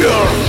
here!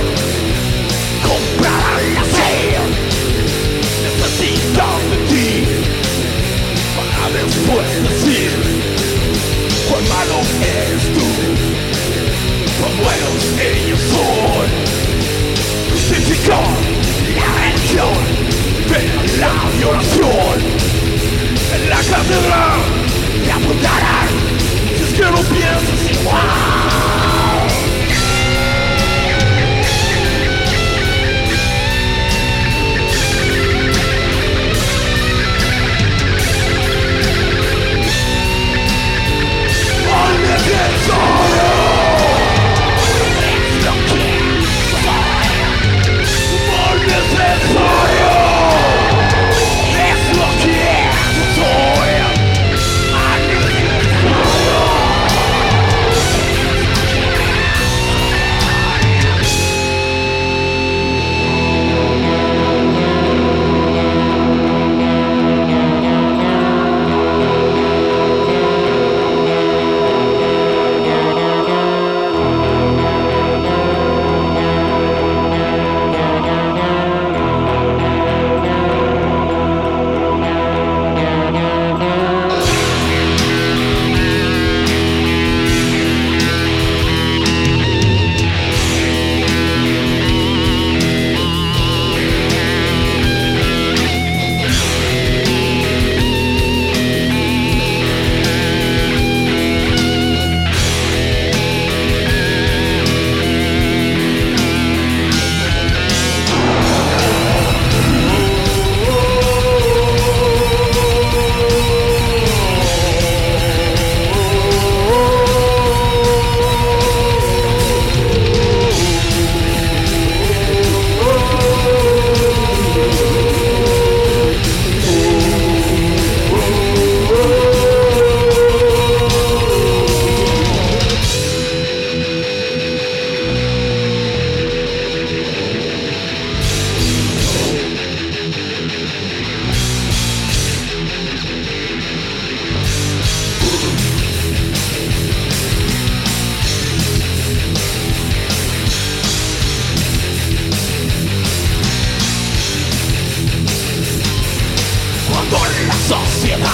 Sociedad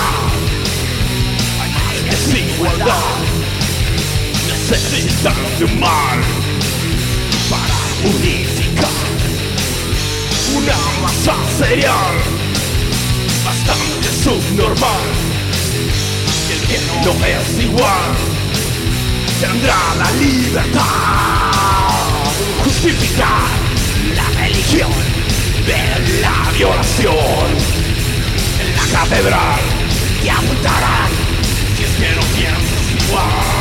hay desigualdad. Necesitan de un mal para unificar una masa serial bastante subnormal. El que no es igual tendrá la libertad. Justificar la religión de la violación. Catedral te apuntarán si es que no piensas igual.